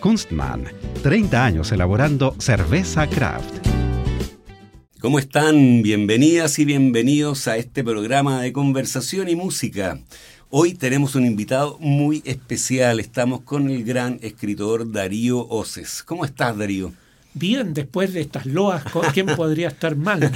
Kunstmann 30 años elaborando cerveza craft. ¿Cómo están? Bienvenidas y bienvenidos a este programa de conversación y música. Hoy tenemos un invitado muy especial. Estamos con el gran escritor Darío Oces. ¿Cómo estás, Darío? Bien, después de estas loas, ¿quién podría estar mal?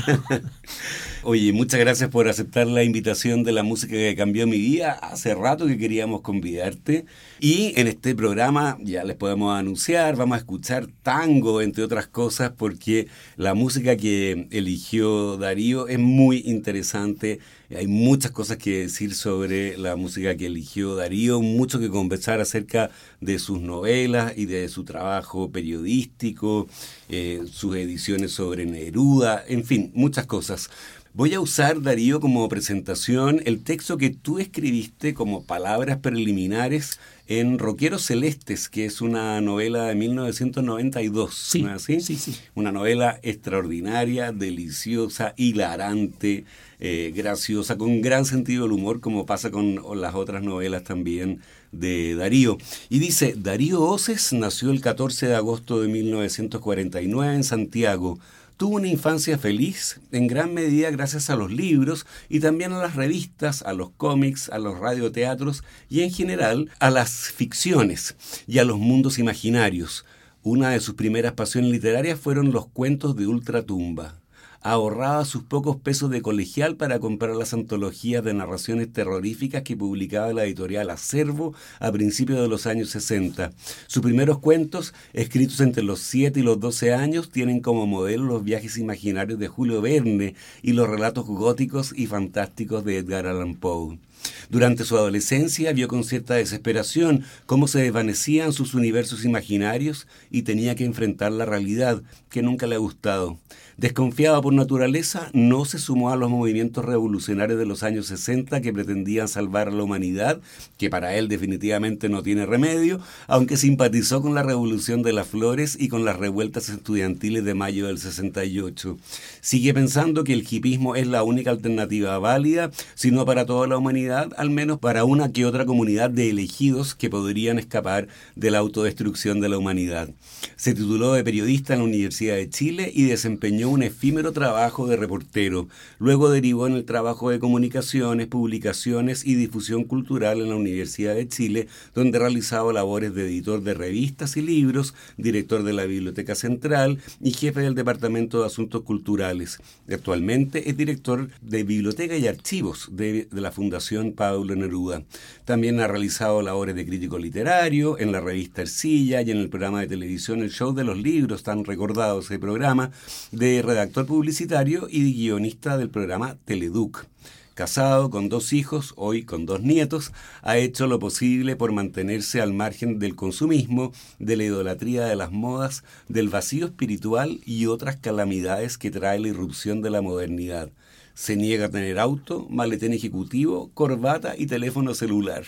Oye, muchas gracias por aceptar la invitación de la música que cambió mi vida. Hace rato que queríamos convidarte. Y en este programa ya les podemos anunciar, vamos a escuchar tango, entre otras cosas, porque la música que eligió Darío es muy interesante. Hay muchas cosas que decir sobre la música que eligió Darío, mucho que conversar acerca de sus novelas y de su trabajo periodístico, eh, sus ediciones sobre Neruda, en fin, muchas cosas. Voy a usar, Darío, como presentación el texto que tú escribiste como palabras preliminares en Roqueros Celestes, que es una novela de 1992. Sí, ¿no así? sí, sí. Una novela extraordinaria, deliciosa, hilarante, eh, graciosa, con gran sentido del humor, como pasa con las otras novelas también de Darío. Y dice, Darío Oces nació el 14 de agosto de 1949 en Santiago Tuvo una infancia feliz, en gran medida gracias a los libros y también a las revistas, a los cómics, a los radioteatros y en general a las ficciones y a los mundos imaginarios. Una de sus primeras pasiones literarias fueron los cuentos de ultratumba ahorraba sus pocos pesos de colegial para comprar las antologías de narraciones terroríficas que publicaba la editorial Acervo a principios de los años 60. Sus primeros cuentos, escritos entre los 7 y los 12 años, tienen como modelo los viajes imaginarios de Julio Verne y los relatos góticos y fantásticos de Edgar Allan Poe. Durante su adolescencia vio con cierta desesperación cómo se desvanecían sus universos imaginarios y tenía que enfrentar la realidad que nunca le ha gustado. Desconfiado por naturaleza, no se sumó a los movimientos revolucionarios de los años 60 que pretendían salvar a la humanidad, que para él definitivamente no tiene remedio, aunque simpatizó con la revolución de las flores y con las revueltas estudiantiles de mayo del 68. Sigue pensando que el hipismo es la única alternativa válida, si no para toda la humanidad, al menos para una que otra comunidad de elegidos que podrían escapar de la autodestrucción de la humanidad. Se tituló de periodista en la Universidad de Chile y desempeñó un efímero trabajo de reportero. Luego derivó en el trabajo de comunicaciones, publicaciones y difusión cultural en la Universidad de Chile, donde realizaba labores de editor de revistas y libros, director de la Biblioteca Central y jefe del Departamento de Asuntos Culturales. Actualmente es director de Biblioteca y Archivos de, la Fundación Pablo Neruda. También ha realizado labores de crítico literario en la revista Ercilla y en el programa de televisión El Show de los Libros, tan recordado ese programa, de redactor publicitario y guionista del programa Teleduc. Casado con dos hijos, hoy con dos nietos, ha hecho lo posible por mantenerse al margen del consumismo, de la idolatría de las modas, del vacío espiritual y otras calamidades que trae la irrupción de la modernidad se niega a tener auto, maletén ejecutivo, corbata y teléfono celular.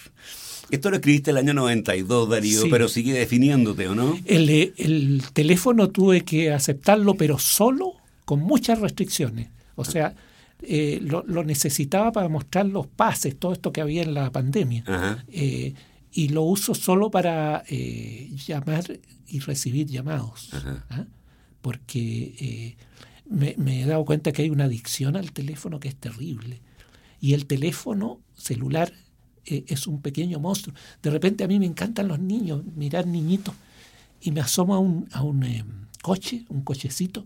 Esto lo escribiste el año 92, Darío, pero sigue definiéndote, ¿o no? El, el, teléfono tuve que aceptarlo, pero solo con muchas restricciones. O sea, eh, lo, necesitaba para mostrar los pases, todo esto que había en la pandemia. Eh, y lo uso solo para eh, llamar y recibir llamados. ¿ah? Porque me, he dado cuenta que hay una adicción al teléfono que es terrible. Y el teléfono celular eh, es un pequeño monstruo. De repente a mí me encantan los niños, mirar niñitos, y me asomo a un, a un eh, coche, un cochecito,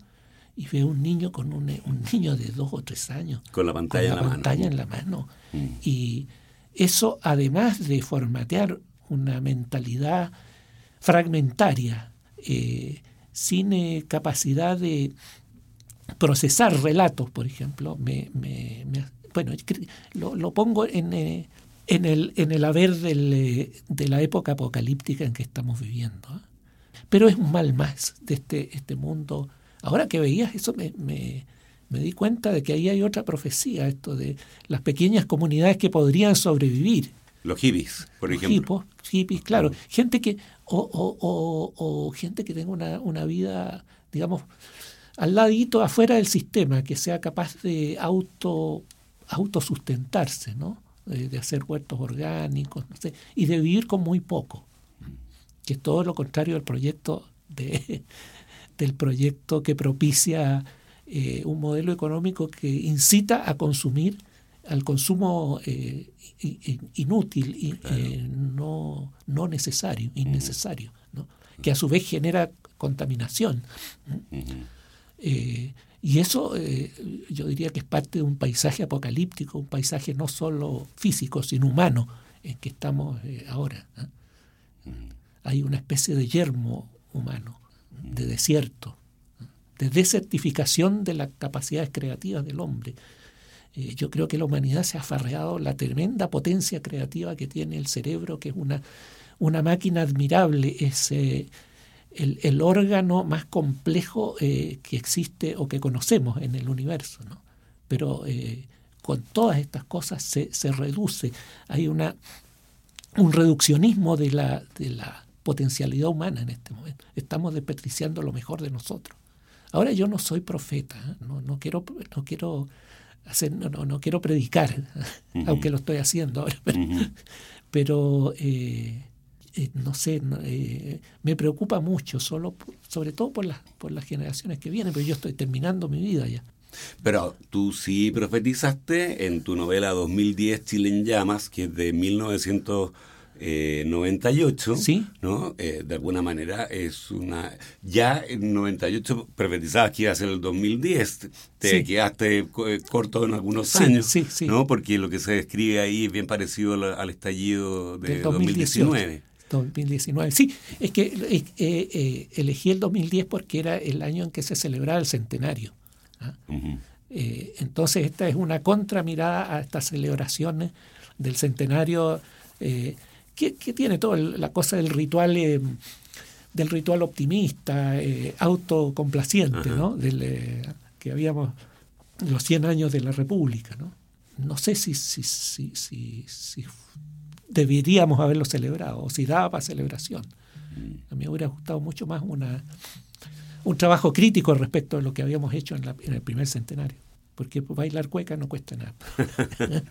y veo un niño con un, niño de dos o tres años. Con la pantalla, en, la pantalla en la mano. Mm. Y eso, además de formatear una mentalidad fragmentaria, eh, sin eh, capacidad de procesar relatos, por ejemplo, me, me, bueno, lo, pongo en, eh, en, el, en el haber del, de la época apocalíptica en que estamos viviendo. Pero es un mal más de este, este mundo. Ahora que veías eso me, me, di cuenta de que ahí hay otra profecía, esto de las pequeñas comunidades que podrían sobrevivir. Los hippies, por ejemplo. hippies, claro. Gente que, o, o, o, gente que tenga una, una vida, digamos, al ladito, afuera del sistema, que sea capaz de auto autosustentarse, ¿no? De, hacer huertos orgánicos, no sé, y de vivir con muy poco que es todo lo contrario del proyecto de, del proyecto que propicia eh, un modelo económico que incita a consumir al consumo eh, inútil y eh, no, no necesario, innecesario, ¿no? que a su vez genera contaminación. Y eso yo diría que es parte de un paisaje apocalíptico, un paisaje no solo físico, sino humano en que estamos ahora hay una especie de yermo humano, de desierto, de desertificación de las capacidades creativas del hombre. Eh, yo creo que la humanidad se ha afarreado la tremenda potencia creativa que tiene el cerebro, que es una, una máquina admirable, es eh, el, órgano más complejo eh, que existe o que conocemos en el universo. ¿no? Pero con todas estas cosas se, se reduce, hay una, un reduccionismo de la, de la potencialidad humana en este momento. Estamos desperdiciando lo mejor de nosotros. Ahora yo no soy profeta, ¿eh? no, no quiero, no quiero hacer, no, no, quiero predicar, aunque lo estoy haciendo ahora, pero, eh, eh, no sé, me preocupa mucho, solo sobre todo por las, por las generaciones que vienen, pero yo estoy terminando mi vida ya. Pero tú sí profetizaste en tu novela 2010 Chile en llamas, que es de 1900 eh, 98, ¿Sí? ¿no? Eh, de alguna manera es una... Ya en 98 profetizabas que iba a ser el 2010, te quedaste eh, corto en algunos años, sí, ¿no? Porque lo que se describe ahí es bien parecido al, estallido de 2019. 2019. Sí, es que eh, eh, elegí el 2010 porque era el año en que se celebraba el centenario. ¿ah? entonces esta es una contramirada a estas celebraciones del centenario que, tiene toda la cosa del ritual, eh, del ritual optimista, eh, autocomplaciente, ¿no? Del, eh, que habíamos los 100 años de la República, ¿no? No sé si, si, si, si, deberíamos haberlo celebrado o si daba para celebración. A mí me hubiera gustado mucho más una, un trabajo crítico respecto de lo que habíamos hecho en, en el primer centenario porque bailar cueca no cuesta nada.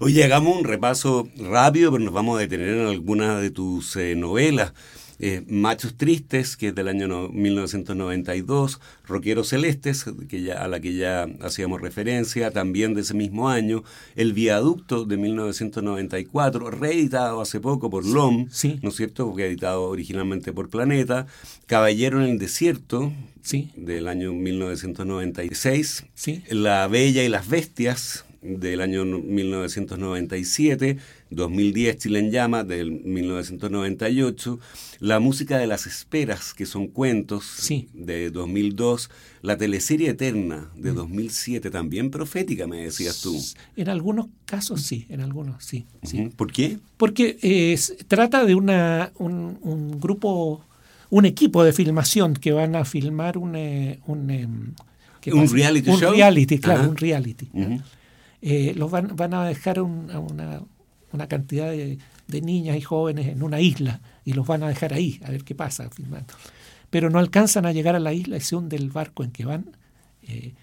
Hoy hagamos un repaso rápido, pero nos vamos a detener en algunas de tus eh, novelas. Eh, Machos Tristes, que es del año 1992, Roqueros Celestes, que ya, a la que ya hacíamos referencia, también de ese mismo año, El Viaducto de 1994, reeditado hace poco por LOM, ¿no es cierto? Porque editado originalmente por Planeta, Caballero en el Desierto, sí. del año 1996, sí. La Bella y las Bestias, del año 1997, 2010 Chile en Llama del 1998, La música de las esperas, que son cuentos de 2002, la teleserie Eterna de 2007, mm. también profética, me decías tú. En algunos casos sí, en algunos sí. sí. ¿Por qué? Porque eh, trata de una, un, grupo, un equipo de filmación que van a filmar un... Eh, un, em, ¿Un reality show? Un reality, claro, un reality. Eh, los van, van, a dejar una, una, cantidad de, niñas y jóvenes en una isla y los van a dejar ahí, a ver qué pasa filmando. Pero no alcanzan a llegar a la isla se hunde el barco en que van. Eh,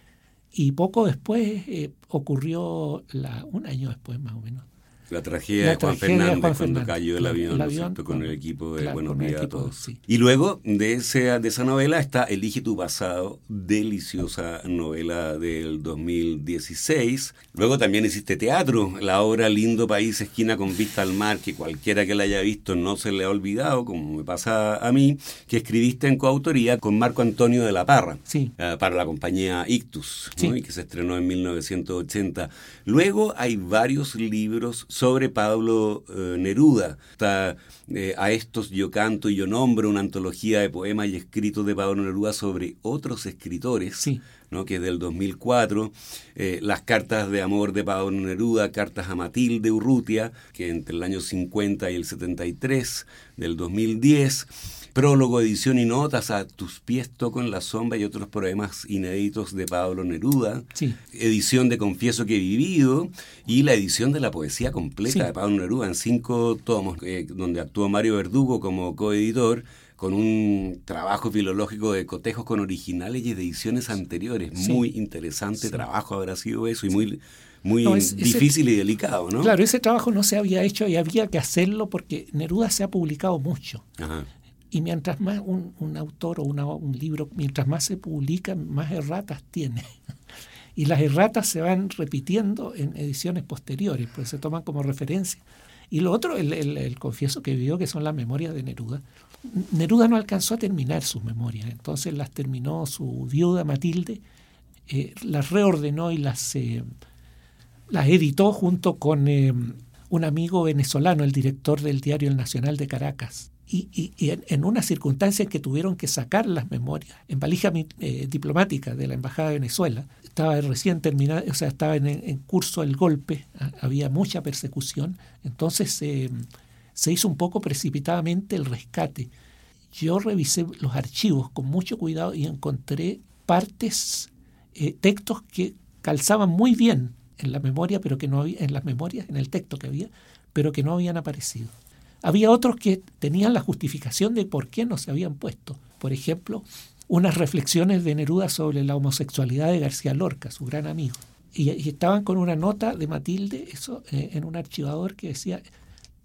y poco después eh, ocurrió, la, un año después más o menos, La tragedia, de, Juan Fernández cuando cayó el avión, con, el equipo de Buenos Días a todos. Y luego de, ese, de esa novela está Elige tu pasado, deliciosa novela del 2016. Luego también existe teatro, la obra Lindo País, esquina con vista al mar, que cualquiera que la haya visto no se le ha olvidado, como me pasa a mí, que escribiste en coautoría con Marco Antonio de la Parra, sí. Eh, para la compañía Ictus, y que se estrenó en 1980. Luego hay varios libros sobre Pablo eh, Neruda. Está eh, A estos yo canto y yo nombro, una antología de poemas y escritos de Pablo Neruda sobre otros escritores. ¿no? que es del 2004, eh, las cartas de amor de Pablo Neruda, cartas a Matilde Urrutia, que entre el año 50 y el 73 del 2010, prólogo, edición y notas a Tus pies toco en la sombra y otros poemas inéditos de Pablo Neruda, edición de Confieso que he vivido y la edición de la poesía completa de Pablo Neruda en cinco tomos, eh, donde actuó Mario Verdugo como coeditor con un trabajo filológico de cotejos con originales y de ediciones anteriores. Muy interesante trabajo habrá sido eso y muy muy difícil y delicado, ¿no? Claro, ese trabajo no se había hecho y había que hacerlo porque Neruda se ha publicado mucho. Ajá. Y mientras más un, autor o un libro, mientras más se publica, más erratas tiene. Y las erratas se van repitiendo en ediciones posteriores, pues se toman como referencia. Y lo otro, el, confieso que vivió, que son las memorias de Neruda. Neruda no alcanzó a terminar sus memorias, entonces las terminó su viuda Matilde, eh, las reordenó y las, eh, las editó junto con eh, un amigo venezolano, el director del diario El Nacional de Caracas, y, en, una circunstancia en que tuvieron que sacar las memorias en valija eh, diplomática de la Embajada de Venezuela. Estaba recién terminado, o sea, estaba en, curso el golpe, ah, había mucha persecución, entonces se hizo un poco precipitadamente el rescate. Yo revisé los archivos con mucho cuidado y encontré partes, eh, textos que calzaban muy bien en la memoria, pero que no había, en las memorias, en el texto que había, pero que no habían aparecido. Había otros que tenían la justificación de por qué no se habían puesto. Por ejemplo, unas reflexiones de Neruda sobre la homosexualidad de García Lorca, su gran amigo. Y, estaban con una nota de Matilde eso, eh, en un archivador que decía,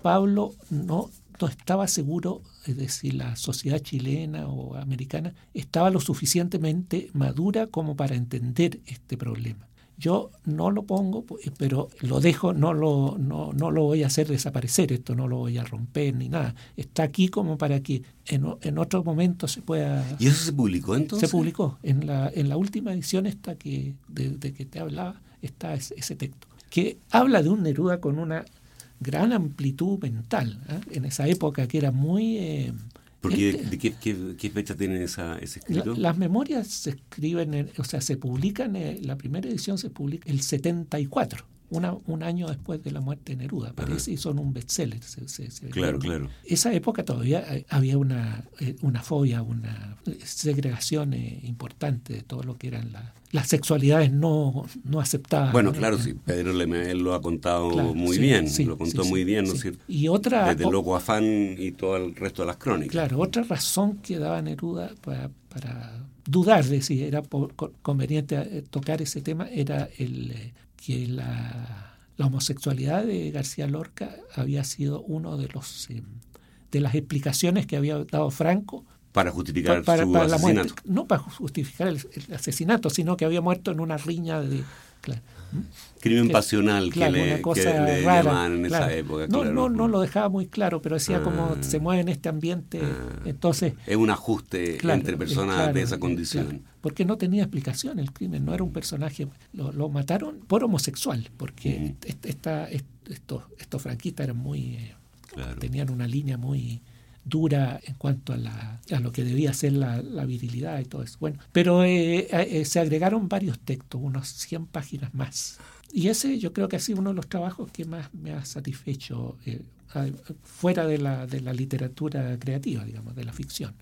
Pablo no, no estaba seguro de si la sociedad chilena o americana estaba lo suficientemente madura como para entender este problema. Yo no lo pongo, pero lo dejo, no lo, no, no lo voy a hacer desaparecer, esto no lo voy a romper ni nada. Está aquí como para que en, en otro momento se pueda... ¿Y eso se publicó entonces? Se publicó. En la, en la última edición esta que, de, que te hablaba, está ese, texto, que habla de un Neruda con una gran amplitud mental. ¿eh? En esa época que era muy... Eh, porque ¿de, qué, fecha tiene esa, ese escrito? las memorias se escriben, o sea, se publican, eh, la primera edición se publica el 74 un año después de la muerte de Neruda, parece, y son un bestseller. claro, claro. Esa época todavía eh, había una, eh, una fobia, una segregación eh, importante de todo lo que eran las sexualidades no, no aceptadas. Bueno, claro, sí, Pedro Lemel lo ha contado muy bien, lo contó muy bien, ¿no es cierto? Y otra, Desde Loco Afán y todo el resto de las crónicas. Claro, otra razón que daba Neruda para, para dudar de si era conveniente tocar ese tema era el que la, homosexualidad de García Lorca había sido uno de los eh, de las explicaciones que había dado Franco para justificar su asesinato. no para justificar el, asesinato, sino que había muerto en una riña de crimen pasional que, le, llamaban en esa época. No, no, no lo dejaba muy claro, pero decía como ah. se mueve en este ambiente, ah. entonces... Es un ajuste entre personas de esa condición. Porque no tenía explicación el crimen, no era un personaje, lo, mataron por homosexual, porque esta, estos, estos franquistas eran muy... Eh, tenían una línea muy dura en cuanto a, la, a lo que debía ser la, virilidad y todo eso. Bueno, pero eh, eh, se agregaron varios textos, unos 100 páginas más. Y ese yo creo que ha sido uno de los trabajos que más me ha satisfecho eh, fuera de la, de la literatura creativa, digamos, de la ficción.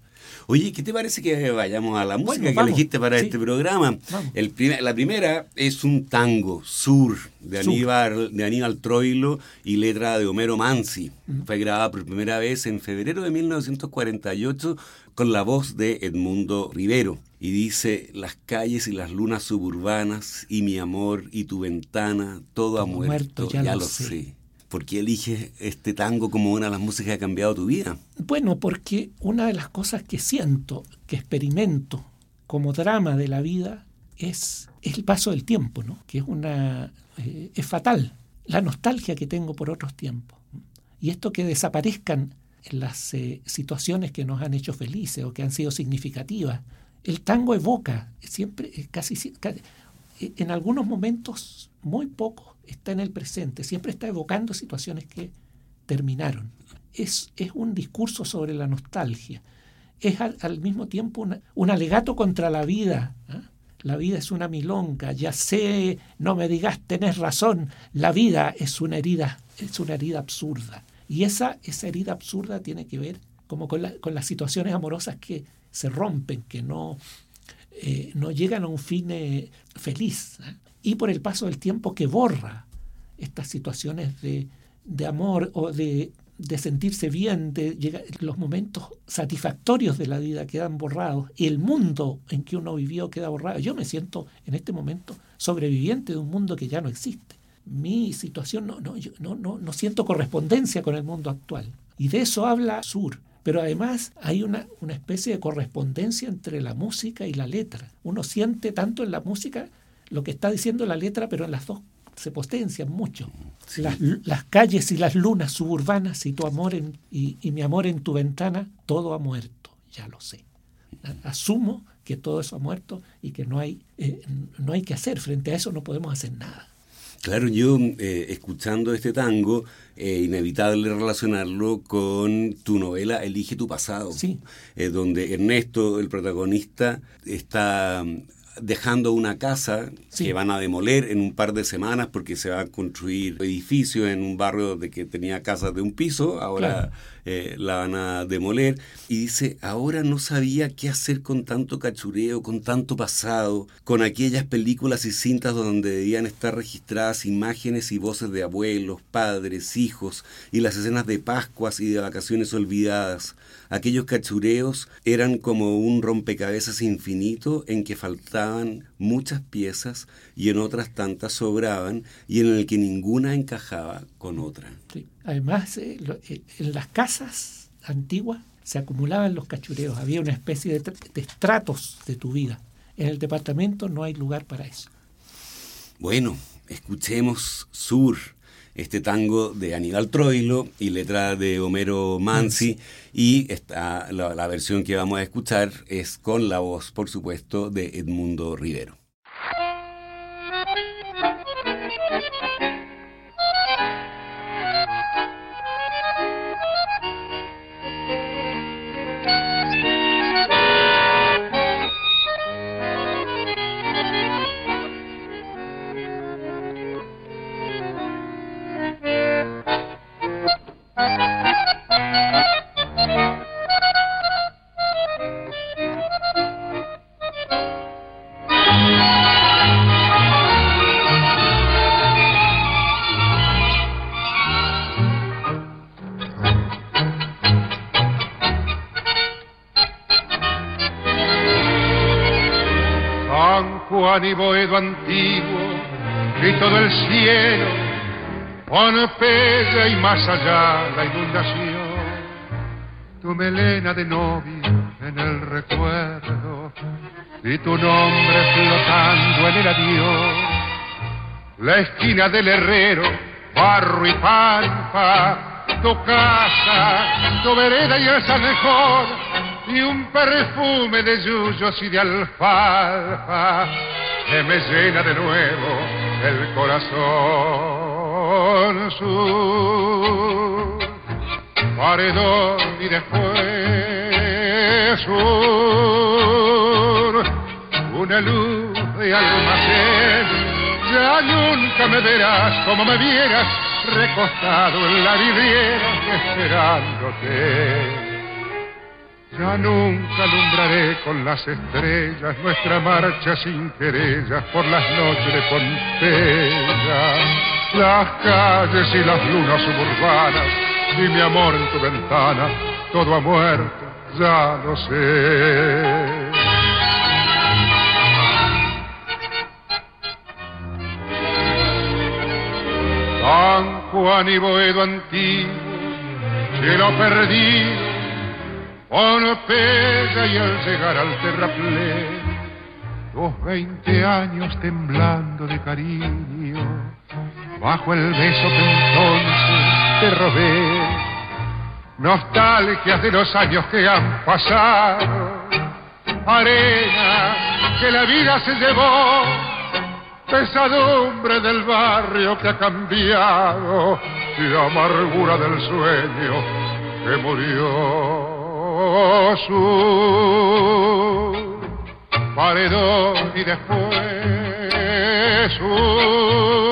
Oye, ¿qué te parece que vayamos a la música que elegiste para este programa? El la primera es un tango, Sur, de Aníbal, de Aníbal Troilo y letra de Homero Mansi. Fue grabada por primera vez en febrero de 1948 con la voz de Edmundo Rivero. Y dice, las calles y las lunas suburbanas y mi amor y tu ventana, todo ha muerto, ya, lo sé. ¿Por qué eliges este tango como una de las músicas que ha cambiado tu vida? Bueno, porque una de las cosas que siento, que experimento como drama de la vida, es el paso del tiempo, ¿no? que es, una, eh, es fatal. La nostalgia que tengo por otros tiempos. Y esto que desaparezcan las eh, situaciones que nos han hecho felices o que han sido significativas. El tango evoca, siempre, eh, casi, en algunos momentos, muy poco, está en el presente, siempre está evocando situaciones que terminaron. Es, es un discurso sobre la nostalgia. Es al, mismo tiempo un alegato contra la vida. ¿ah? La vida es una milonga, ya sé, no me digas, tenés razón, la vida es una herida, es una herida absurda. Y esa, esa herida absurda tiene que ver como con, con las situaciones amorosas que se rompen, que no, eh, no llegan a un fin eh, feliz. ¿eh? Y por el paso del tiempo que borra estas situaciones de, de amor o de, de, sentirse bien, de los momentos satisfactorios de la vida quedan borrados y el mundo en que uno vivió queda borrado. Yo me siento en este momento sobreviviente de un mundo que ya no existe mi situación no, no, no, no, no siento correspondencia con el mundo actual. Y de eso habla Sur. Pero además hay una, una especie de correspondencia entre la música y la letra. Uno siente tanto en la música lo que está diciendo la letra, pero en las dos se potencian mucho. Las, las, calles y las lunas suburbanas y tu amor en, y, mi amor en tu ventana, todo ha muerto, ya lo sé. Asumo que todo eso ha muerto y que no hay, eh, no hay que hacer. Frente a eso no podemos hacer nada. Claro, yo eh, escuchando este tango, eh, inevitable relacionarlo con tu novela Elige tu pasado, sí. Eh, donde Ernesto, el protagonista, está dejando una casa que van a demoler en un par de semanas porque se va a construir edificios en un barrio de que tenía casas de un piso, ahora eh, la van a demoler. Y dice, ahora no sabía qué hacer con tanto cachureo, con tanto pasado, con aquellas películas y cintas donde debían estar registradas imágenes y voces de abuelos, padres, hijos, y las escenas de Pascuas y de vacaciones olvidadas. Aquellos cachureos eran como un rompecabezas infinito en que faltaban muchas piezas y en otras tantas sobraban y en el que ninguna encajaba con otra. Además, eh, eh, en las casas antiguas se acumulaban los cachureos, había una especie de, de estratos de tu vida. En el departamento no hay lugar para eso. Bueno, escuchemos Sur este tango de Aníbal Troilo y letra de Homero Mansi. Y esta, la, la versión que vamos a escuchar es con la voz, por supuesto, de Edmundo Rivero. Pompeya y más allá la inundación. Tu melena de novio en el recuerdo y tu nombre flotando en el adiós. La esquina del herrero, barro y pampa, tu casa, tu vereda y el mejor y un perfume de yuyos y de alfalfa que me llena de nuevo el corazón. Su paredón y después sur, una luz de almacén. Ya nunca me verás como me vieras recostado en la vidriera esperándote ya nunca alumbraré con las estrellas nuestra marcha sin querellas por las noches de. Las calles y las lunas suburbanas y mi amor en tu ventana, todo ha muerto, ya lo sé. San Juan y Boedo antiguo, cielo perdido, con pega y al llegar al terraplén, los veinte años temblando de cariño, bajo el beso que entonces te robé, nostalgias de los años que han pasado, arena que la vida se llevó, pesadumbre del barrio que ha cambiado. Y amargura del sueño que murió. Su paredón y después sur,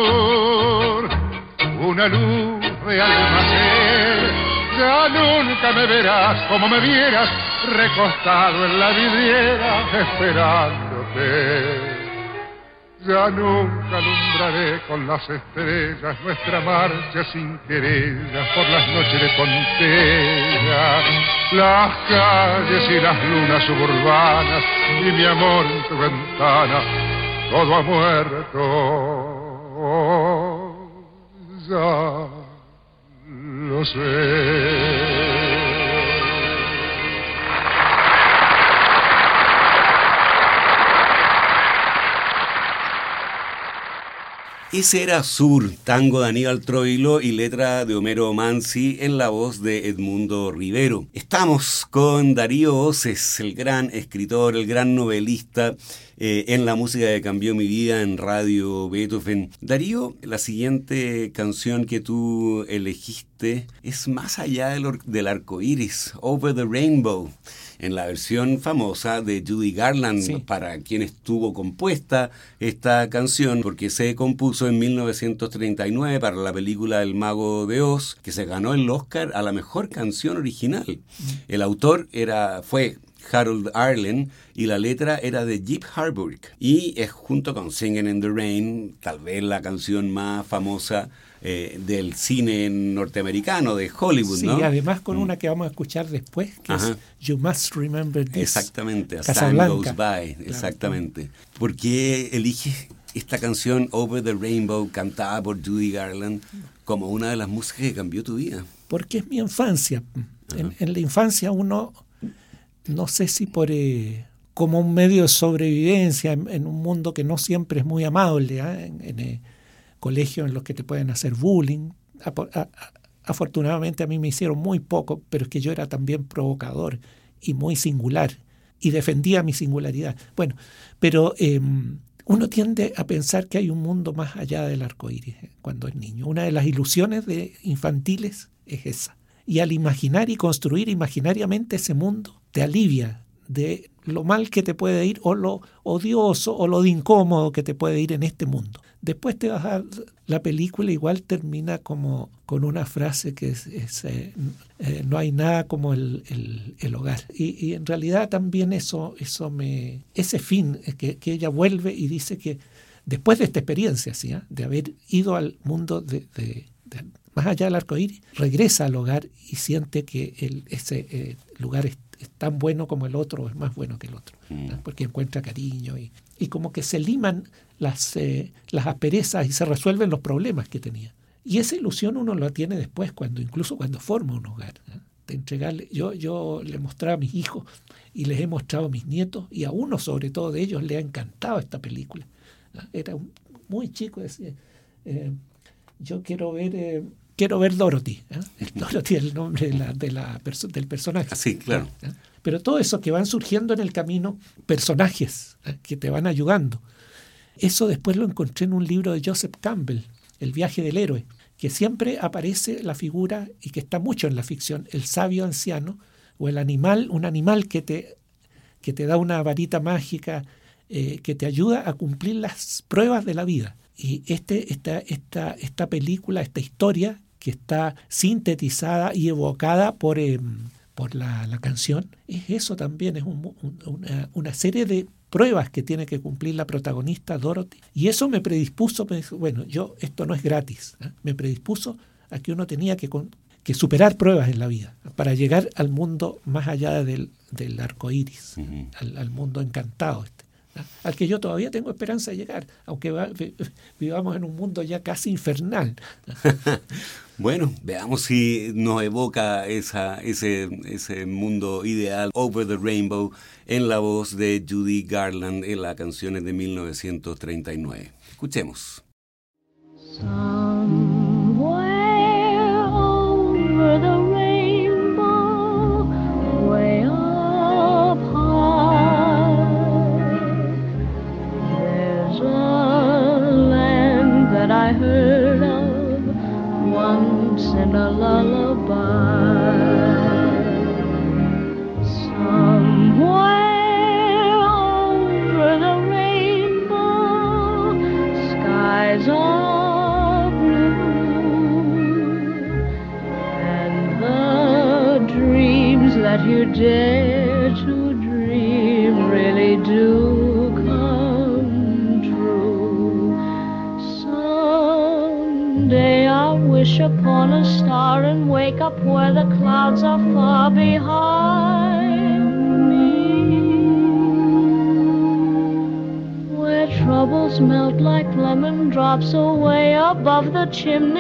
una luz de almacén. Ya nunca me verás como me vieras recostado en la vidriera esperándote. Ya nunca alumbraré con las estrellas nuestra marcha sin querellas por las noches de Pontella, las calles y las lunas suburbanas y mi amor en tu ventana, todo ha muerto. Ya lo sé. Ese era Sur, tango de Aníbal Troilo y letra de Homero Mansi en la voz de Edmundo Rivero. Estamos con Darío Oces, el gran escritor, el gran novelista eh, en la música que cambió mi vida en Radio Beethoven. Darío, la siguiente canción que tú elegiste es más allá del, del arco iris, Over the Rainbow en la versión famosa de Judy Garland, para quien estuvo compuesta esta canción, porque se compuso en 1939 para la película El Mago de Oz, que se ganó el Oscar a la mejor canción original. Mm. El autor era, fue Harold Arlen y la letra era de Jeep Harburg y es junto con Singing in the Rain tal vez la canción más famosa eh, del cine norteamericano, de Hollywood, sí, además con mm. una que vamos a escuchar después, que es You Must Remember This. Exactamente, As Time Goes By, exactamente. ¿Por qué eliges esta canción Over the Rainbow, cantada por Judy Garland, como una de las músicas que cambió tu vida? Porque es mi infancia. En, la infancia uno, no sé si por... Eh, como un medio de sobrevivencia en, un mundo que no siempre es muy amable, ¿eh? en, eh, colegios en los que te pueden hacer bullying. Afortunadamente a mí me hicieron muy poco, pero es que yo era también provocador y muy singular y defendía mi singularidad. Bueno, pero em, uno tiende a pensar que hay un mundo más allá del arco iris eh, cuando es niño. Una de las ilusiones de infantiles es esa. Y al imaginar y construir imaginariamente ese mundo, te alivia de lo mal que te puede ir o lo odioso o lo de incómodo que te puede ir en este mundo. Después te vas a la película igual termina como con una frase que es, eh, eh, no hay nada como el, hogar y, en realidad también eso eso me ese fin que, que ella vuelve y dice que después de esta experiencia ¿sí? ¿Ah? de haber ido al mundo de, más allá del arco iris regresa al hogar y siente que el, ese eh, lugar es, tan bueno como el otro o es más bueno que el otro mm. porque encuentra cariño y, y como que se liman las, eh, las asperezas y se resuelven los problemas que tenía. Y esa ilusión uno la tiene después, cuando incluso cuando forma un hogar. De entregarle, yo, yo le mostraba a mis hijos y les he mostrado a mis nietos, y a uno sobre todo de ellos le ha encantado esta película. Era muy chico, decía, eh, yo quiero ver... Eh, quiero ver Dorothy. Dorothy es el nombre de la, de la del personaje. Ah, sí, claro. Pero todo eso que van surgiendo en el camino, personajes que te van ayudando. Eso después lo encontré en un libro de Joseph Campbell, El viaje del héroe, que siempre aparece la figura, y que está mucho en la ficción, el sabio anciano o el animal, un animal que te, que te da una varita mágica, eh, que te ayuda a cumplir las pruebas de la vida. Y este, esta, esta, esta película, esta historia, que está sintetizada y evocada por, em, por la, canción, es eso también, es una, una serie de pruebas que tiene que cumplir la protagonista Dorothy. Y eso me predispuso, bueno, yo, esto no es gratis, ¿eh? me predispuso a que uno tenía que, que, superar pruebas en la vida para llegar al mundo más allá del, del arco iris, al, mundo encantado. Al que yo todavía tengo esperanza de llegar, aunque vivamos en un mundo ya casi infernal. Bueno, veamos si nos evoca esa, ese, ese mundo ideal, Over the Rainbow, en la voz de Judy Garland en las canciones de 1939. Escuchemos. Chimney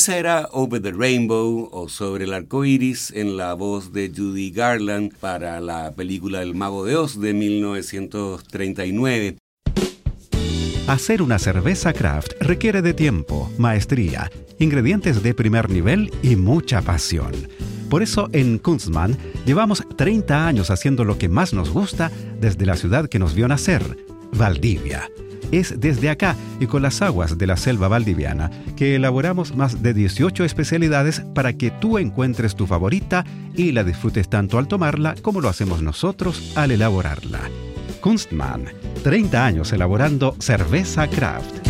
Esa era Over the Rainbow o Sobre el Arco Iris en la voz de Judy Garland para la película El Mago de Oz de 1939. Hacer una cerveza craft requiere de tiempo, maestría, ingredientes de primer nivel y mucha pasión. Por eso en Kunstmann llevamos 30 años haciendo lo que más nos gusta desde la ciudad que nos vio nacer, Valdivia es desde acá y con las aguas de la selva valdiviana que elaboramos más de 18 especialidades para que tú encuentres tu favorita y la disfrutes tanto al tomarla como lo hacemos nosotros al elaborarla. Kunstmann, 30 años elaborando cerveza craft.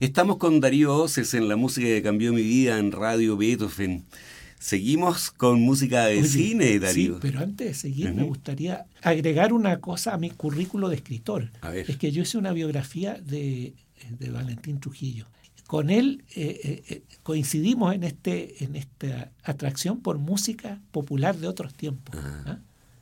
Estamos con Darío Oces en la música que cambió mi vida en Radio Beethoven. Seguimos con música de cine, Darío. Sí, pero antes de seguir me gustaría agregar una cosa a mi currículo de escritor. Es que yo hice una biografía de, Valentín Trujillo. Con él eh, eh, eh, coincidimos en, este, en esta atracción por música popular de otros tiempos. ¿ah?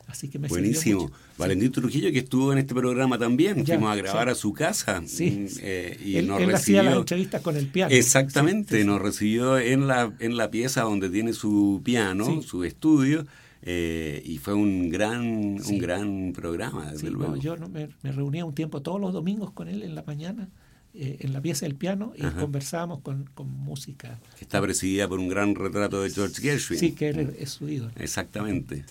Así que me Buenísimo. Valentín Trujillo, que estuvo en este programa también, fuimos a grabar a su casa. Sí. Mm, eh, y nos recibió, hacía las entrevistas con el piano. Exactamente, nos recibió en la, en la pieza donde tiene su piano, su estudio. Eh, y fue un gran un gran programa, desde luego. yo me, me, reunía un tiempo todos los domingos con él en la mañana eh, en la pieza del piano y conversábamos con, música. Está presidida por un gran retrato de George Gershwin. Sí, que es su ídolo. Exactamente.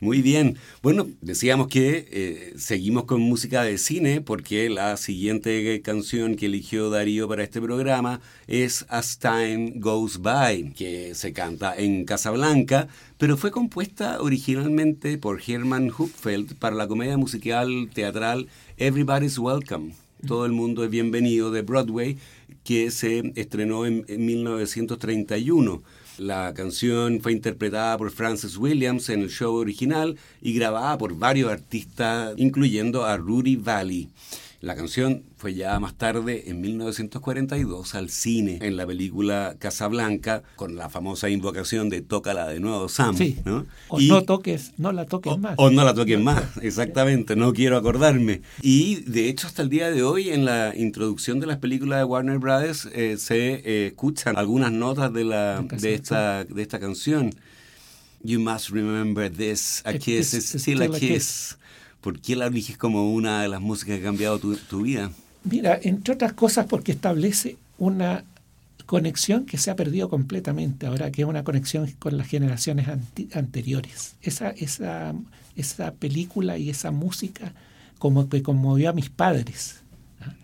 Muy bien. Bueno, decíamos que eh, seguimos con música de cine porque la siguiente canción que eligió Darío para este programa es As Time Goes By, que se canta en Casablanca, pero fue compuesta originalmente por Herman Hupfeld para la comedia musical teatral Everybody's Welcome todo el mundo es bienvenido de Broadway, que se estrenó en, 1931. La canción fue interpretada por Francis Williams en el show original y grabada por varios artistas, incluyendo a Rudy Valley. La canción fue ya más tarde, en 1942, al cine, en la película Casablanca, con la famosa invocación de Tócala de nuevo, Sam. Sí. ¿no? O Y- no toques, no la toques o, más. o no la toquen más, exactamente, no quiero acordarme. Y de hecho hasta el día de hoy en la introducción de las películas de Warner Brothers eh, se eh, escuchan algunas notas de, la, de, esta, de esta canción. You must remember this, a kiss is still a kiss. ¿Por qué la eliges como una de las músicas que ha cambiado tu, vida? Mira, entre otras cosas porque establece una conexión que se ha perdido completamente ahora, que es una conexión con las generaciones anteriores. Esa, esa, esa película y esa música como que conmovió a mis padres. ¿ah?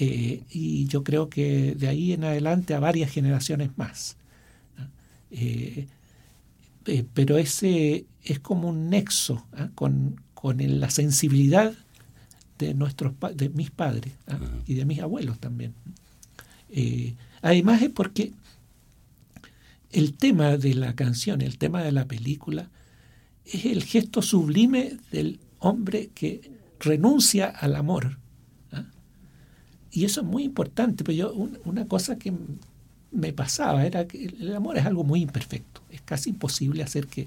Eh, y yo creo que de ahí en adelante a varias generaciones más. ¿ah? Eh, eh, pero ese es como un nexo ¿ah? con, con la sensibilidad de nuestros de mis padres ¿ah? y de mis abuelos también. Eh, además es porque el tema de la canción, el tema de la película, es el gesto sublime del hombre que renuncia al amor. ¿ah? Y eso es muy importante, pero yo un- una cosa que me pasaba era que el amor es algo muy imperfecto. Es casi imposible hacer que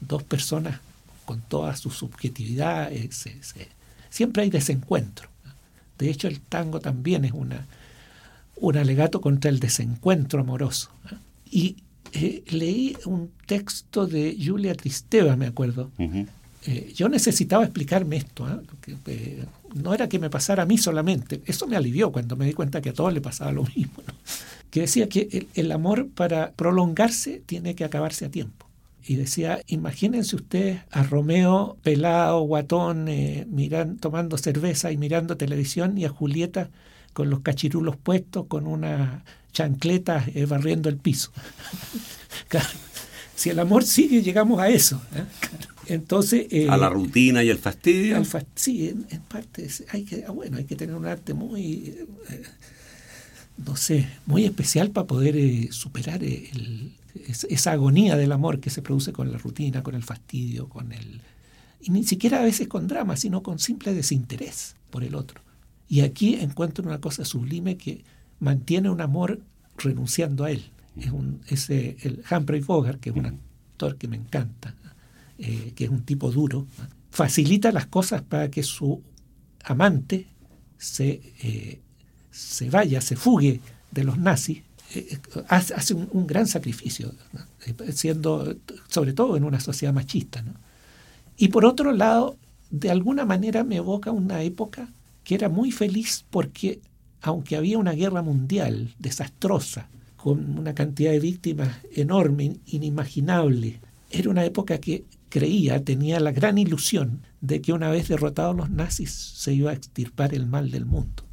dos personas con toda su subjetividad eh, se- se- siempre hay desencuentro. De hecho, el tango también es una, un alegato contra el desencuentro amoroso. Y eh, leí un texto de Julia Tristeva, me acuerdo. Eh, yo necesitaba explicarme esto. Que, no era que me pasara a mí solamente. Eso me alivió cuando me di cuenta que a todos le pasaba lo mismo. ¿no? Que decía que el, el amor para prolongarse tiene que acabarse a tiempo. Y decía, imagínense ustedes a Romeo pelado, guatón, eh, miran, tomando cerveza y mirando televisión, y a Julieta con los cachirulos puestos, con una chancleta eh, barriendo el piso. Claro. Si el amor sigue, llegamos a eso. ¿eh? Claro. Entonces, eh, A la rutina y el fastidio. al sí, en, en parte hay que, ah, bueno, hay que tener un arte muy, eh, no sé, muy especial para poder eh, superar el- es- esa agonía del amor que se produce con la rutina, con el fastidio, con el y ni siquiera a veces con drama, sino con simple desinterés por el otro. Y aquí encuentro una cosa sublime que mantiene un amor renunciando a él. Es un, el Humphrey Bogart, que es un actor que me encanta, eh, que es un tipo duro, facilita las cosas para que su amante se, eh, se vaya, se fugue de los nazis, hace, hace un, un gran sacrificio. Eh, siendo sobre todo en una sociedad machista. ¿no? Y por otro lado, de alguna manera me evoca una época que era muy feliz porque aunque había una guerra mundial desastrosa, con una cantidad de víctimas enorme, inimaginable, era una época que creía, tenía la gran ilusión de que una vez derrotados los nazis se iba a extirpar el mal del mundo.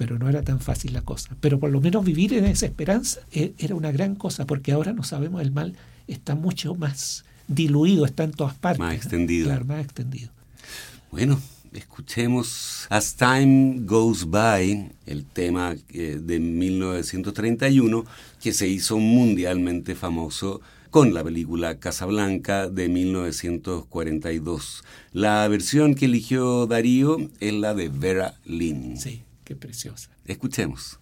Pero no era tan fácil la cosa. Pero por lo menos vivir en esa esperanza eh, era una gran cosa, porque ahora no sabemos, el mal está mucho más diluido, está en todas partes. Más extendido. Claro, más extendido. Bueno, escuchemos As Time Goes By, el tema eh, de 1931 que se hizo mundialmente famoso con la película Casablanca de 1942. La versión que eligió Darío es la de Vera Lynn. Sí, qué preciosa. Escuchemos.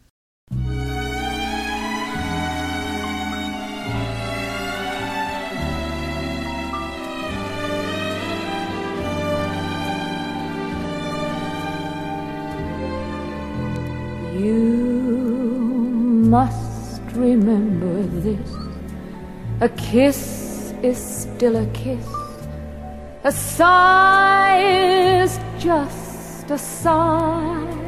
You must remember this. A kiss is still a kiss. A sigh is just a sigh.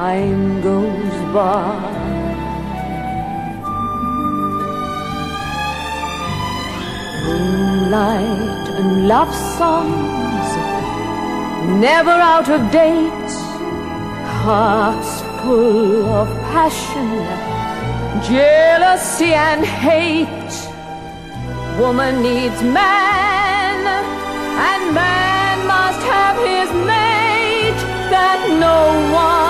time goes by. Moonlight and love songs, never out of date, hearts full of passion, jealousy and hate. Woman needs man, and man must have his mate that no one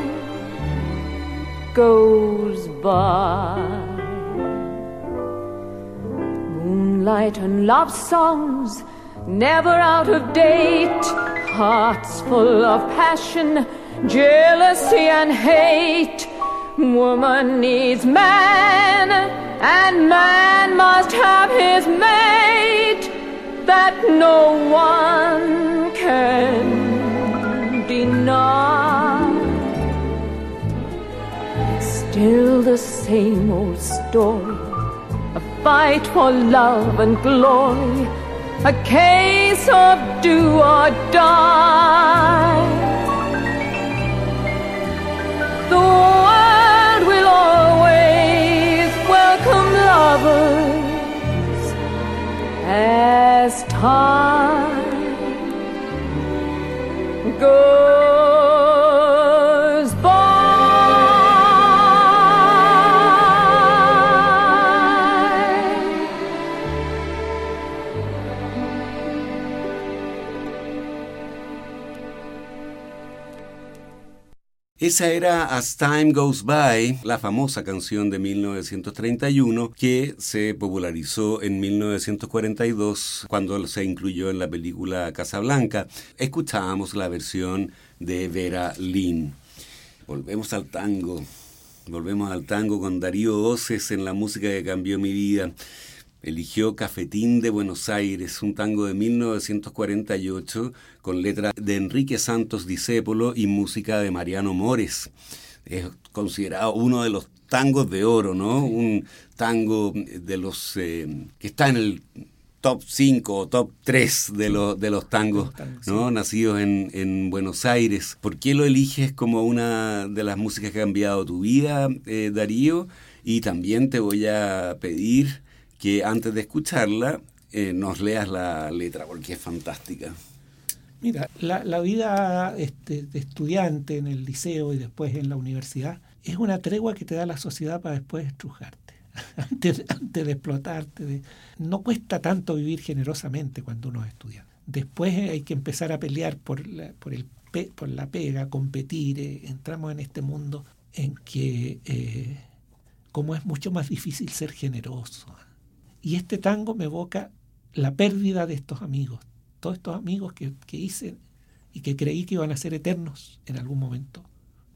goes by. Moonlight and love songs, never out of date, hearts full of passion, jealousy and hate. Woman needs man, and man must have his mate that no one can deny. Still the same old story, a fight for love and glory, a case of do or die. The world will always welcome lovers as time goes Esa era As Time Goes By, la famosa canción de 1931 que se popularizó en 1942 cuando se incluyó en la película Casablanca. Escuchábamos la versión de Vera Lynn. Volvemos al tango. Volvemos al tango con Darío Oces en la música que cambió mi vida. Eligió Cafetín de Buenos Aires, un tango de 1948 con letra de Enrique Santos Discépolo y música de Mariano Mores. Es considerado uno de los tangos de oro, ¿no? Un tango de los eh, que está en el top 5 o top 3 de, los de los tangos, ¿no? Nacidos en, en, Buenos Aires. ¿Por qué lo eliges como una de las músicas que ha cambiado tu vida, eh, Darío? Y también te voy a pedir que antes de escucharla eh, nos leas la letra porque es fantástica. Mira, la, vida este, de estudiante en el liceo y después en la universidad es una tregua que te da la sociedad para después estrujarte, antes, de explotarte. No cuesta tanto vivir generosamente cuando uno estudia. Después hay que empezar a pelear por la, por el, por la pega, competir. Eh, entramos en este mundo en que, eh, como es mucho más difícil ser generoso, y este tango me evoca la pérdida de estos amigos, todos estos amigos que, que, hice y que creí que iban a ser eternos en algún momento.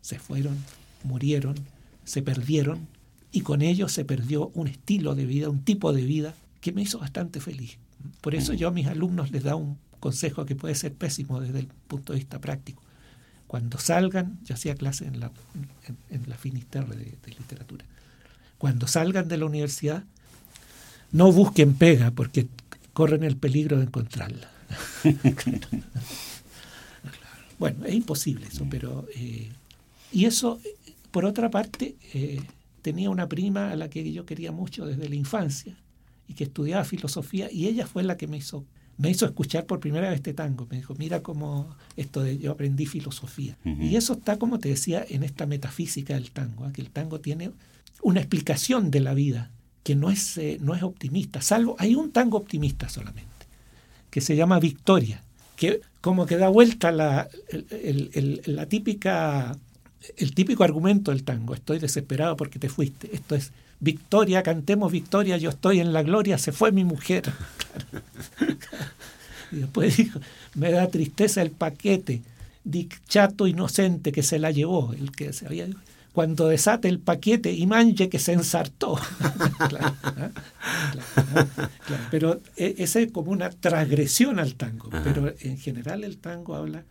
Se fueron, murieron, se perdieron y con ellos se perdió un estilo de vida, un tipo de vida que me hizo bastante feliz. Por eso yo a mis alumnos les da un consejo que puede ser pésimo desde el punto de vista práctico. Cuando salgan, yo hacía clase en la, en, en la Finisterre de, de literatura, cuando salgan de la universidad, no busquen pega porque corren el peligro de encontrarla. bueno, es imposible eso, pero... Eh, y eso, por otra parte, eh, tenía una prima a la que yo quería mucho desde la infancia y que estudiaba filosofía y ella fue la que me hizo me hizo escuchar por primera vez este tango. Me dijo, mira cómo esto de yo aprendí filosofía. Uh -huh. Y eso está, como te decía, en esta metafísica del tango, ¿eh? que el tango tiene una explicación de la vida que no es, eh, no es optimista, salvo hay un tango optimista solamente, que se llama Victoria, que como que da vuelta la, el, la típica, el típico argumento del tango, estoy desesperado porque te fuiste, esto es Victoria, cantemos Victoria, yo estoy en la gloria, se fue mi mujer. y después dijo, me da tristeza el paquete, chato inocente que se la llevó, el que se había cuando desate el paquete y manche que se ensartó. Pero e, esa es como una transgresión al tango, pero en general el tango habla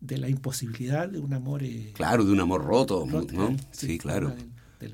de la imposibilidad de un amor... Eh, claro, de un amor roto, ¿no? Sí, claro.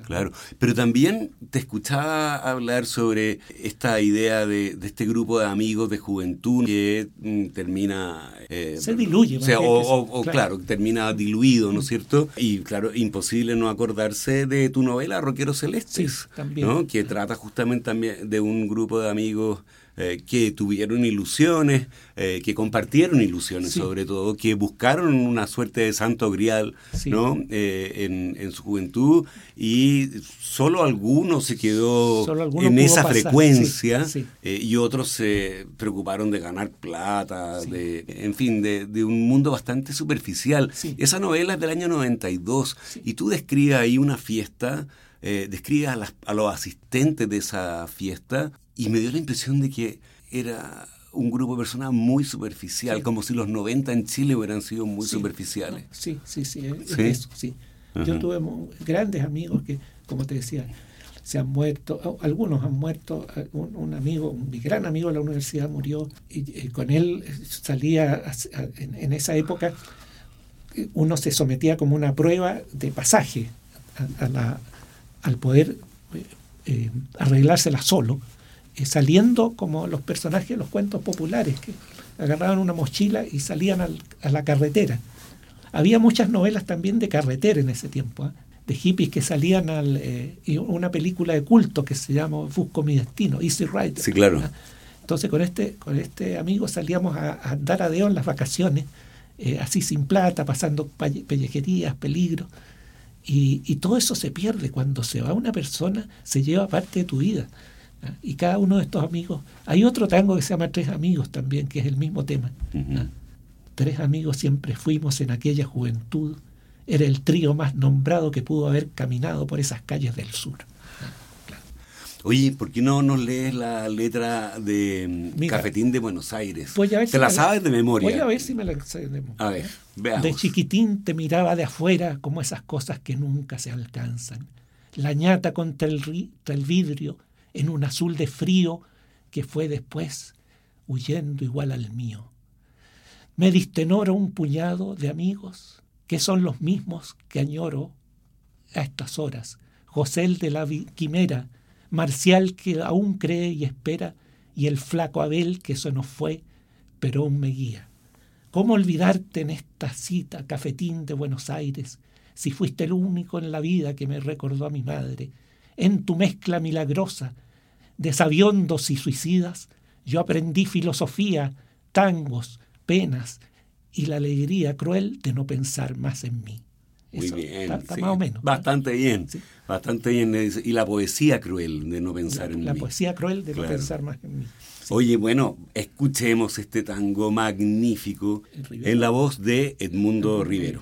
Claro, pero también te escuchaba hablar sobre esta idea de, este grupo de amigos de juventud que mm, termina... Eh, se diluye. O, claro. termina diluido, ¿no es cierto? Y claro, imposible no acordarse de tu novela Roqueros Celestes, también. que trata justamente también de un grupo de amigos eh, que tuvieron ilusiones, eh, que compartieron ilusiones sobre todo, que buscaron una suerte de santo grial ¿no? Eh, en, su juventud y solo algunos se quedó en esa frecuencia y otros se preocuparon de ganar plata, de, en fin, de, de, un mundo bastante superficial. Esa novela es del año 92 y tú describes ahí una fiesta. Eh, describe a, a, los asistentes de esa fiesta y me dio la impresión de que era un grupo de personas muy superficial, como si los 90 en Chile hubieran sido muy superficiales. Sí, sí, sí, eso, sí. Yo tuve grandes amigos que, como te decía, se han muerto, algunos han muerto, un, amigo, mi gran amigo de la universidad murió y, con él salía en, esa época, uno se sometía como una prueba de pasaje a, la, al poder eh, arreglársela solo. eh, saliendo como los personajes de los cuentos populares, que agarraban una mochila y salían a la carretera. Había muchas novelas también de carretera en ese tiempo, ¿eh? de hippies que salían al... Eh, y una película de culto que se llama Busco mi destino, Easy Rider. Sí, claro. Entonces con este, con este amigo salíamos a, andar a en las vacaciones, así sin plata, pasando pellejerías, peligros. Y, y, todo eso se pierde. Cuando se va una persona, se lleva parte de tu vida. Y cada uno de estos amigos, hay otro tango que se llama Tres Amigos también, que es el mismo tema. Tres amigos siempre fuimos en aquella juventud, era el trío más nombrado que pudo haber caminado por esas calles del sur. Oye, ¿por qué no nos lees la letra de mm, Cafetín de Buenos Aires? ¿Te la, sabes de memoria? Voy a ver si me la sé de memoria. A ver, veamos. De chiquitín te miraba de afuera como esas cosas que nunca se alcanzan. La ñata contra el, el vidrio, en un azul de frío que fue después huyendo igual al mío. Me distenoro un puñado de amigos que son los mismos que añoro a estas horas. José el de la quimera, Marcial que aún cree y espera, y el flaco Abel que eso no fue, pero aún me guía. ¿Cómo olvidarte en esta cita, cafetín de Buenos Aires, si fuiste el único en la vida que me recordó a mi madre, en tu mezcla milagrosa de sabiondos y suicidas, yo aprendí filosofía, tangos, penas y la alegría cruel de no pensar más en mí. Muy bien. más o menos. Bastante bien. Bastante bien. Y la poesía cruel de no pensar en mí. La poesía cruel de no pensar más en mí. Oye, bueno, escuchemos este tango magnífico en la voz de Edmundo Rivero.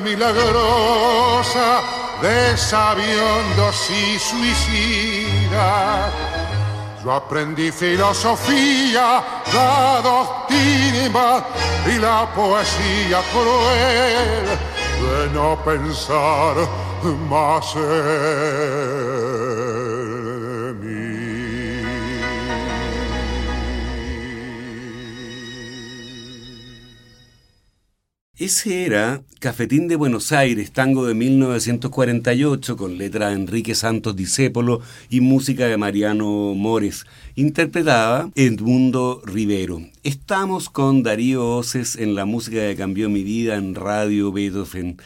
Milagrosa de sabiondos y suicidas yo aprendí filosofía, la doctrina y la poesía cruel de no pensar más en Ese era Cafetín de Buenos Aires, tango de 1948, con letra de Enrique Santos Discépolo y música de Mariano Mores. Interpretaba Edmundo Rivero. Estamos con Darío Oces en la música que cambió mi vida en Radio Beethoven.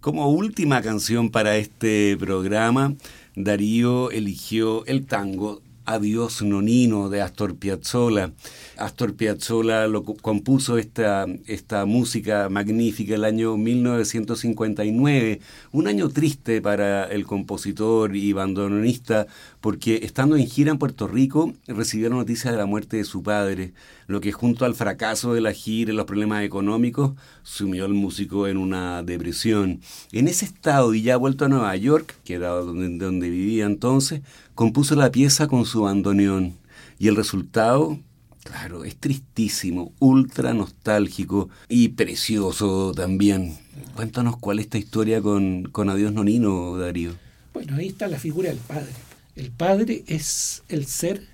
Como última canción para este programa, Darío eligió el tango Adiós Nonino de Astor Piazzolla. Astor Piazzolla lo compuso esta, esta música magnífica el año 1959, un año triste para el compositor y bandoneonista porque estando en gira en Puerto Rico recibió la noticia de la muerte de su padre, lo que junto al fracaso de la gira y los problemas económicos sumió al músico en una depresión. En ese estado y ya vuelto a Nueva York, que era donde, donde vivía entonces, compuso la pieza con su bandoneón y el resultado, claro, es tristísimo, ultra nostálgico y precioso también. Cuéntanos cuál es esta historia con, con Adiós Nonino, Darío. Bueno, ahí está la figura del padre. El padre es el ser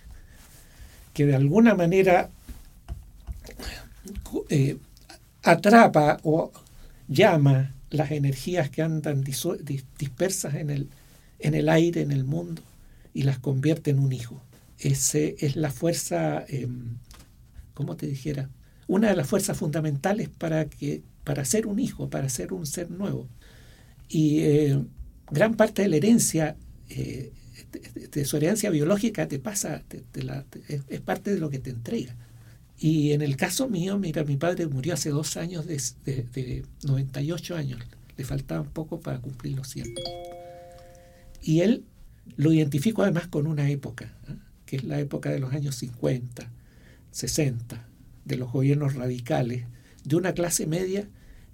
que de alguna manera eh, atrapa o llama las energías que andan dispersas en el, en el aire, en el mundo, y las convierte en un hijo. Ese es la fuerza, eh, ¿cómo te dijera? Una de las fuerzas fundamentales para, que, para ser un hijo, para ser un ser nuevo. Y eh, gran parte de la herencia, eh, de, su herencia biológica, te pasa, es, parte de lo que te entrega. Y en el caso mío, mira, mi padre murió hace dos años, de, de 98 años, le faltaba un poco para cumplir los 100. Y él lo identifico además con una época, ¿eh? que es la época de los años 50, 60, de los gobiernos radicales, de una clase media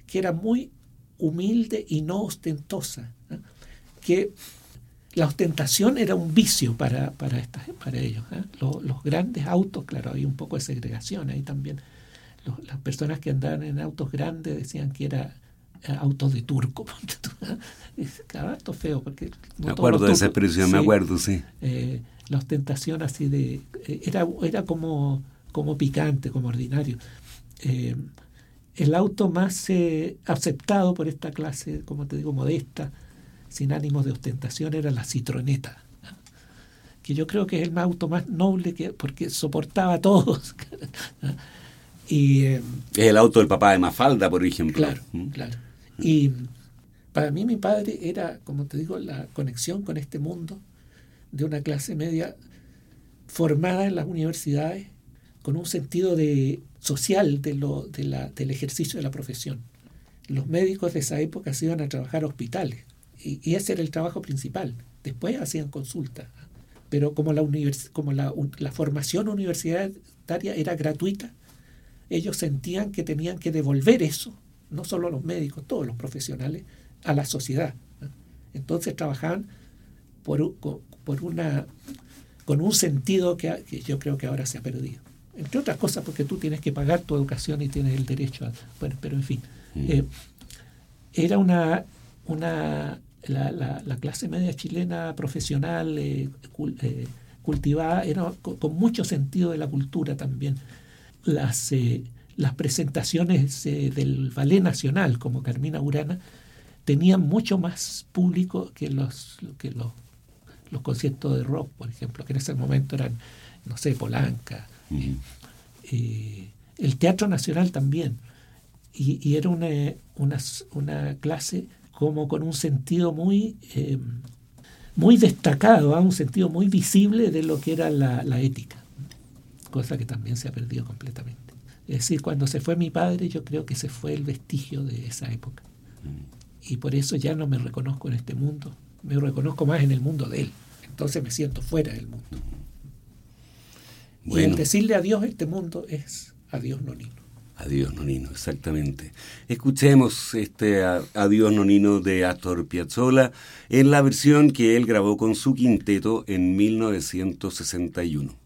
que era muy humilde y no ostentosa, ¿eh? que la ostentación era un vicio para, para, para ellos. ¿eh? Los, grandes autos, claro, hay un poco de segregación ahí también. las personas que andaban en autos grandes decían que era autos de turco. Esto feo, porque... me acuerdo de esa expresión, me acuerdo, sí. Eh, la ostentación así de... Eh, era, era como, como picante, como ordinario. Eh, el auto más aceptado por esta clase, como te digo, modesta, sin ánimos de ostentación, era la citroneta que yo creo que es el auto más noble que porque soportaba a todos. y, es el auto del papá de Mafalda, por ejemplo. Claro, ¿Mm? claro. Y para mí mi padre era, como te digo, la conexión con este mundo de una clase media formada en las universidades con un sentido de social de lo, de la, del ejercicio de la profesión. Los médicos de esa época se iban a trabajar a hospitales y, ese era el trabajo principal. Después hacían consultas. Pero como, la, como la, la formación universitaria era gratuita, ellos sentían que tenían que devolver eso no solo los médicos, todos los profesionales, a la sociedad. Entonces trabajaban por, por una, con un sentido que, yo creo que ahora se ha perdido. Entre otras cosas porque tú tienes que pagar tu educación y tienes el derecho a... Bueno, pero en fin. Mm. Eh, era una... una la, la, clase media chilena profesional, eh, eh, cultivada, era con, mucho sentido de la cultura también. Las, las presentaciones del Ballet Nacional, como Carmina Urana, tenían mucho más público que los, que los, los conciertos de rock, por ejemplo, que en ese momento eran, no sé, Polanca. Eh, el Teatro Nacional también. Y, era una, una, clase como con un sentido muy, eh, muy destacado, ¿ah? un sentido muy visible de lo que era la, la ética, cosa que también se ha perdido completamente. Es decir, cuando se fue mi padre, yo creo que se fue el vestigio de esa época. Y por eso ya no me reconozco en este mundo, me reconozco más en el mundo de él. Entonces me siento fuera del mundo. Y el decirle adiós a este mundo es adiós nonino. Adiós nonino, exactamente. Escuchemos este Adiós nonino de Astor Piazzolla en la versión que él grabó con su quinteto en 1961.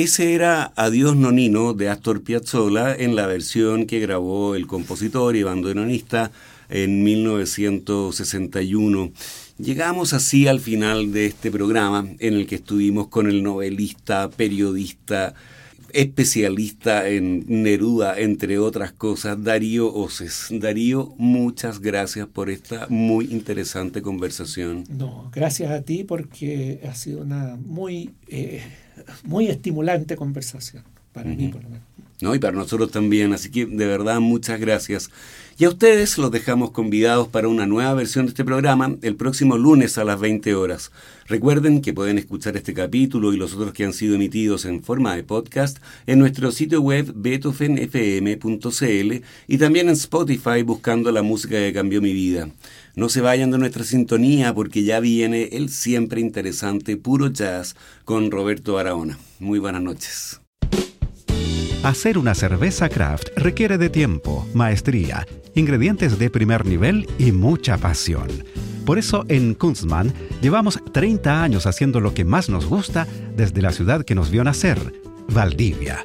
Ese era Adiós Nonino de Astor Piazzolla en la versión que grabó el compositor y bandoneonista en 1961. Llegamos así al final de este programa en el que estuvimos con el novelista, periodista, especialista en Neruda, entre otras cosas, Darío Oces. Darío, muchas gracias por esta muy interesante conversación. No, gracias a ti porque ha sido una muy, eh, muy estimulante conversación, para mí por lo menos. No, y para nosotros también, así que de verdad muchas gracias. Y a ustedes los dejamos convidados para una nueva versión de este programa el próximo lunes a las 20 horas. Recuerden que pueden escuchar este capítulo y los otros que han sido emitidos en forma de podcast en nuestro sitio web beethovenfm.cl y también en Spotify buscando la música que cambió mi vida. No se vayan de nuestra sintonía porque ya viene el siempre interesante Puro Jazz con Roberto Araona. Muy buenas noches. Hacer una cerveza craft requiere de tiempo, maestría, ingredientes de primer nivel y mucha pasión. Por eso en Kunstmann llevamos 30 años haciendo lo que más nos gusta desde la ciudad que nos vio nacer, Valdivia.